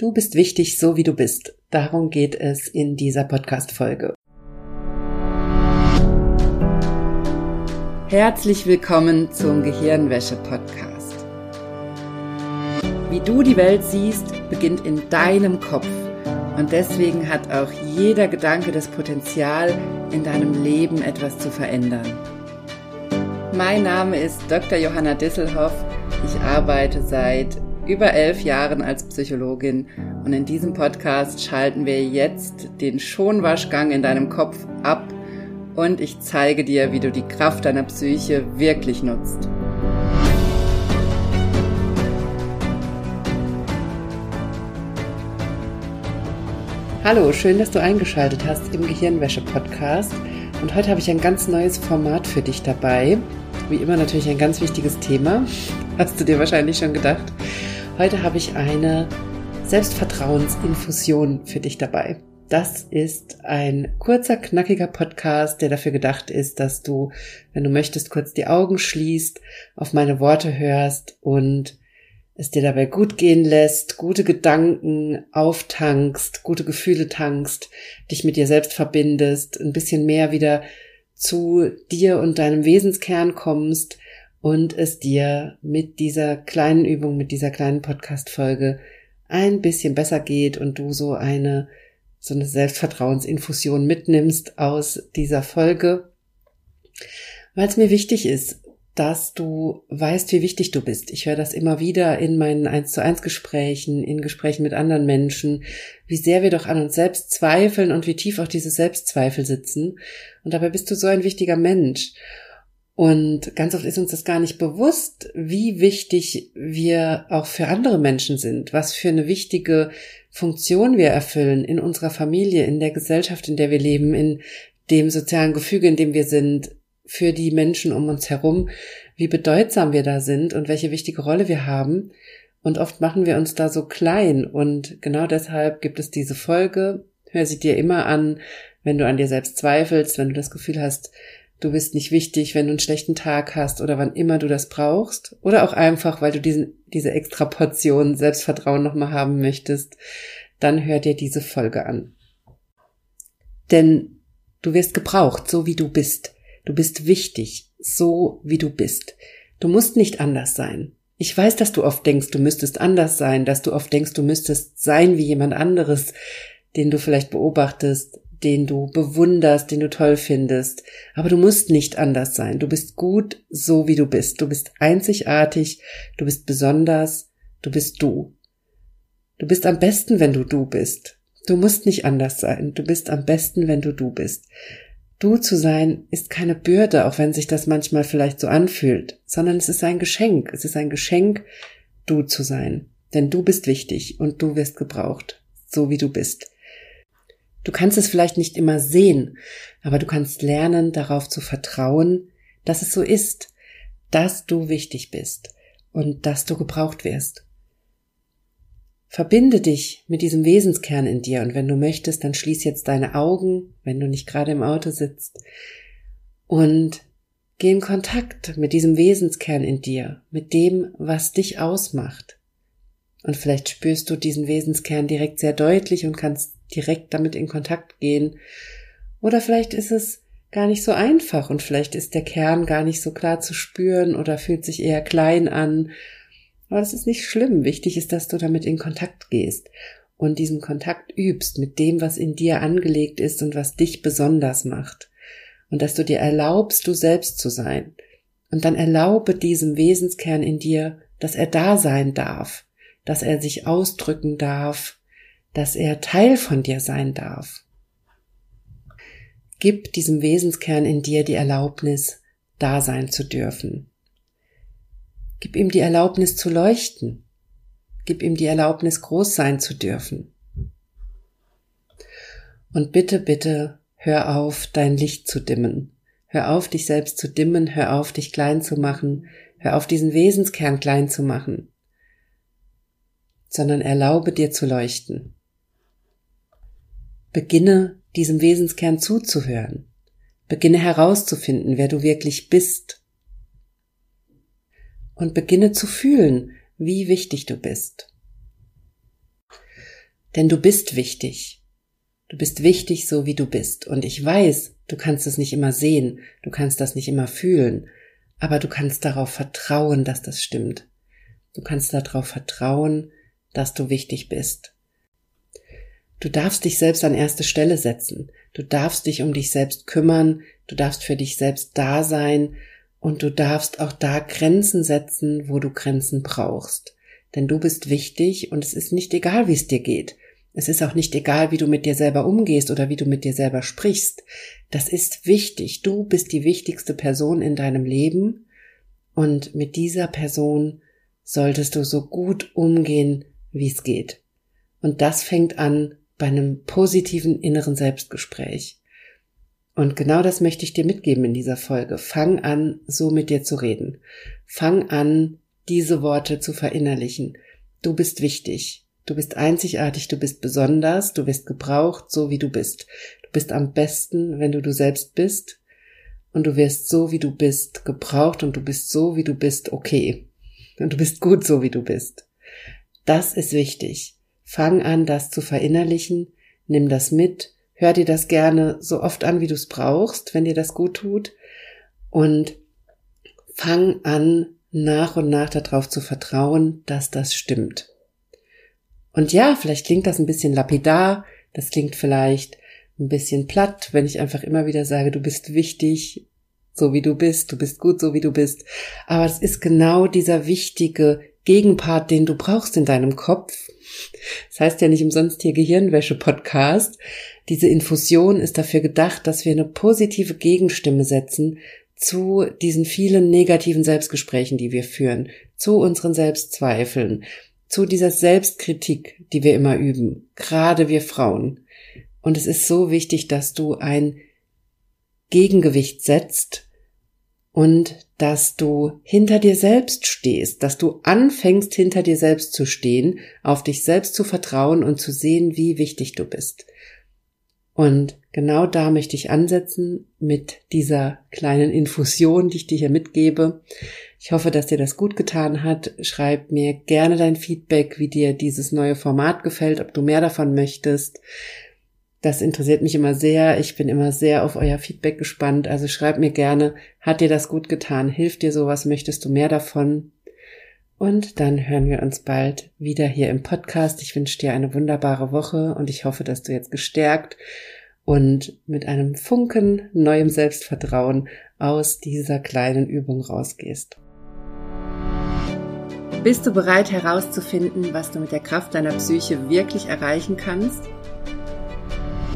Du bist wichtig, so wie du bist. Darum geht es in dieser Podcast-Folge. Herzlich willkommen zum Gehirnwäsche-Podcast. Wie du die Welt siehst, beginnt in deinem Kopf. Und deswegen hat auch jeder Gedanke das Potenzial, in deinem Leben etwas zu verändern. Mein Name ist Dr. Johanna Disselhoff. Ich arbeite seit über elf Jahren als Psychologin und in diesem Podcast schalten wir jetzt den Schonwaschgang in deinem Kopf ab und ich zeige dir, wie du die Kraft deiner Psyche wirklich nutzt. Hallo, schön, dass du eingeschaltet hast im Gehirnwäsche-Podcast. Und heute habe ich ein ganz neues Format für dich dabei. Wie immer natürlich ein ganz wichtiges Thema. Hast du dir wahrscheinlich schon gedacht. Heute habe ich eine Selbstvertrauensinfusion für dich dabei. Das ist ein kurzer, knackiger Podcast, der dafür gedacht ist, dass du, wenn du möchtest, kurz die Augen schließt, auf meine Worte hörst und es dir dabei gut gehen lässt, gute Gedanken auftankst, gute Gefühle tankst, dich mit dir selbst verbindest, ein bisschen mehr wieder zu dir und deinem Wesenskern kommst, und es dir mit dieser kleinen Übung, mit dieser kleinen Podcast-Folge ein bisschen besser geht und du so eine, so eine Selbstvertrauensinfusion mitnimmst aus dieser Folge, weil es mir wichtig ist, dass du weißt, wie wichtig du bist. Ich höre das immer wieder in meinen 1 zu 1 Gesprächen, in Gesprächen mit anderen Menschen, wie sehr wir doch an uns selbst zweifeln und wie tief auch diese Selbstzweifel sitzen. Und dabei bist du so ein wichtiger Mensch. Und ganz oft ist uns das gar nicht bewusst, wie wichtig wir auch für andere Menschen sind, was für eine wichtige Funktion wir erfüllen in unserer Familie, in der Gesellschaft, in der wir leben, in dem sozialen Gefüge, in dem wir sind, für die Menschen um uns herum, wie bedeutsam wir da sind und welche wichtige Rolle wir haben. Und oft machen wir uns da so klein. Und genau deshalb gibt es diese Folge. Hör sie dir immer an, wenn du an dir selbst zweifelst, wenn du das Gefühl hast, du bist nicht wichtig, wenn du einen schlechten Tag hast oder wann immer du das brauchst oder auch einfach, weil du diesen, diese extra Portion Selbstvertrauen nochmal haben möchtest, dann hör dir diese Folge an. Denn du wirst gebraucht, so wie du bist. Du bist wichtig, so wie du bist. Du musst nicht anders sein. Ich weiß, dass du oft denkst, du müsstest anders sein, dass du oft denkst, du müsstest sein wie jemand anderes, den du vielleicht beobachtest, den du bewunderst, den du toll findest. Aber du musst nicht anders sein. Du bist gut, so wie du bist. Du bist einzigartig, du bist besonders, du bist du. Du bist am besten, wenn du du bist. Du musst nicht anders sein. Du bist am besten, wenn du du bist. Du zu sein ist keine Bürde, auch wenn sich das manchmal vielleicht so anfühlt, sondern es ist ein Geschenk. Es ist ein Geschenk, du zu sein. Denn du bist wichtig und du wirst gebraucht, so wie du bist. Du kannst es vielleicht nicht immer sehen, aber du kannst lernen, darauf zu vertrauen, dass es so ist, dass du wichtig bist und dass du gebraucht wirst. Verbinde dich mit diesem Wesenskern in dir und wenn du möchtest, dann schließ jetzt deine Augen, wenn du nicht gerade im Auto sitzt und geh in Kontakt mit diesem Wesenskern in dir, mit dem, was dich ausmacht. Und vielleicht spürst du diesen Wesenskern direkt sehr deutlich und kannst direkt damit in Kontakt gehen. Oder vielleicht ist es gar nicht so einfach und vielleicht ist der Kern gar nicht so klar zu spüren oder fühlt sich eher klein an. Aber das ist nicht schlimm. Wichtig ist, dass du damit in Kontakt gehst und diesen Kontakt übst mit dem, was in dir angelegt ist und was dich besonders macht. Und dass du dir erlaubst, du selbst zu sein. Und dann erlaube diesem Wesenskern in dir, dass er da sein darf, dass er sich ausdrücken darf, dass er Teil von dir sein darf. Gib diesem Wesenskern in dir die Erlaubnis, da sein zu dürfen. Gib ihm die Erlaubnis zu leuchten. Gib ihm die Erlaubnis, groß sein zu dürfen. Und bitte, bitte, hör auf, dein Licht zu dimmen. Hör auf, dich selbst zu dimmen, hör auf, dich klein zu machen, hör auf, diesen Wesenskern klein zu machen, sondern erlaube dir zu leuchten. Beginne diesem Wesenskern zuzuhören. Beginne herauszufinden, wer du wirklich bist. Und beginne zu fühlen, wie wichtig du bist. Denn du bist wichtig. Du bist wichtig, so wie du bist. Und ich weiß, du kannst es nicht immer sehen, du kannst das nicht immer fühlen, aber du kannst darauf vertrauen, dass das stimmt. Du kannst darauf vertrauen, dass du wichtig bist. Du darfst dich selbst an erste Stelle setzen. Du darfst dich um dich selbst kümmern. Du darfst für dich selbst da sein. Und du darfst auch da Grenzen setzen, wo du Grenzen brauchst. Denn du bist wichtig und es ist nicht egal, wie es dir geht. Es ist auch nicht egal, wie du mit dir selber umgehst oder wie du mit dir selber sprichst. Das ist wichtig. Du bist die wichtigste Person in deinem Leben und mit dieser Person solltest du so gut umgehen, wie es geht. Und das fängt an bei einem positiven inneren Selbstgespräch. Und genau das möchte ich dir mitgeben in dieser Folge. Fang an, so mit dir zu reden. Fang an, diese Worte zu verinnerlichen. Du bist wichtig. Du bist einzigartig, du bist besonders, du wirst gebraucht, so wie du bist. Du bist am besten, wenn du du selbst bist. Und du wirst so, wie du bist, gebraucht und du bist so, wie du bist, okay. Und du bist gut, so wie du bist. Das ist wichtig. Fang an, das zu verinnerlichen, nimm das mit, hör dir das gerne so oft an, wie du es brauchst, wenn dir das gut tut, und fang an, nach und nach darauf zu vertrauen, dass das stimmt. Und ja, vielleicht klingt das ein bisschen lapidar, das klingt vielleicht ein bisschen platt, wenn ich einfach immer wieder sage, du bist wichtig, so wie du bist, du bist gut, so wie du bist. Aber es ist genau dieser wichtige Gegenpart, den du brauchst in deinem Kopf. Das heißt ja nicht umsonst hier Gehirnwäsche-Podcast. Diese Infusion ist dafür gedacht, dass wir eine positive Gegenstimme setzen zu diesen vielen negativen Selbstgesprächen, die wir führen, zu unseren Selbstzweifeln, zu dieser Selbstkritik, die wir immer üben, gerade wir Frauen. Und es ist so wichtig, dass du ein Gegengewicht setzt und dass du hinter dir selbst stehst, dass du anfängst hinter dir selbst zu stehen, auf dich selbst zu vertrauen und zu sehen, wie wichtig du bist. Und genau da möchte ich ansetzen mit dieser kleinen Infusion, die ich dir hier mitgebe. Ich hoffe, dass dir das gut getan hat. Schreib mir gerne dein Feedback, wie dir dieses neue Format gefällt, ob du mehr davon möchtest. Das interessiert mich immer sehr. Ich bin immer sehr auf euer Feedback gespannt. Also schreib mir gerne, hat dir das gut getan? Hilft dir sowas? Möchtest du mehr davon? Und dann hören wir uns bald wieder hier im Podcast. Ich wünsche dir eine wunderbare Woche und ich hoffe, dass du jetzt gestärkt und mit einem Funken neuem Selbstvertrauen aus dieser kleinen Übung rausgehst. Bist du bereit herauszufinden, was du mit der Kraft deiner Psyche wirklich erreichen kannst?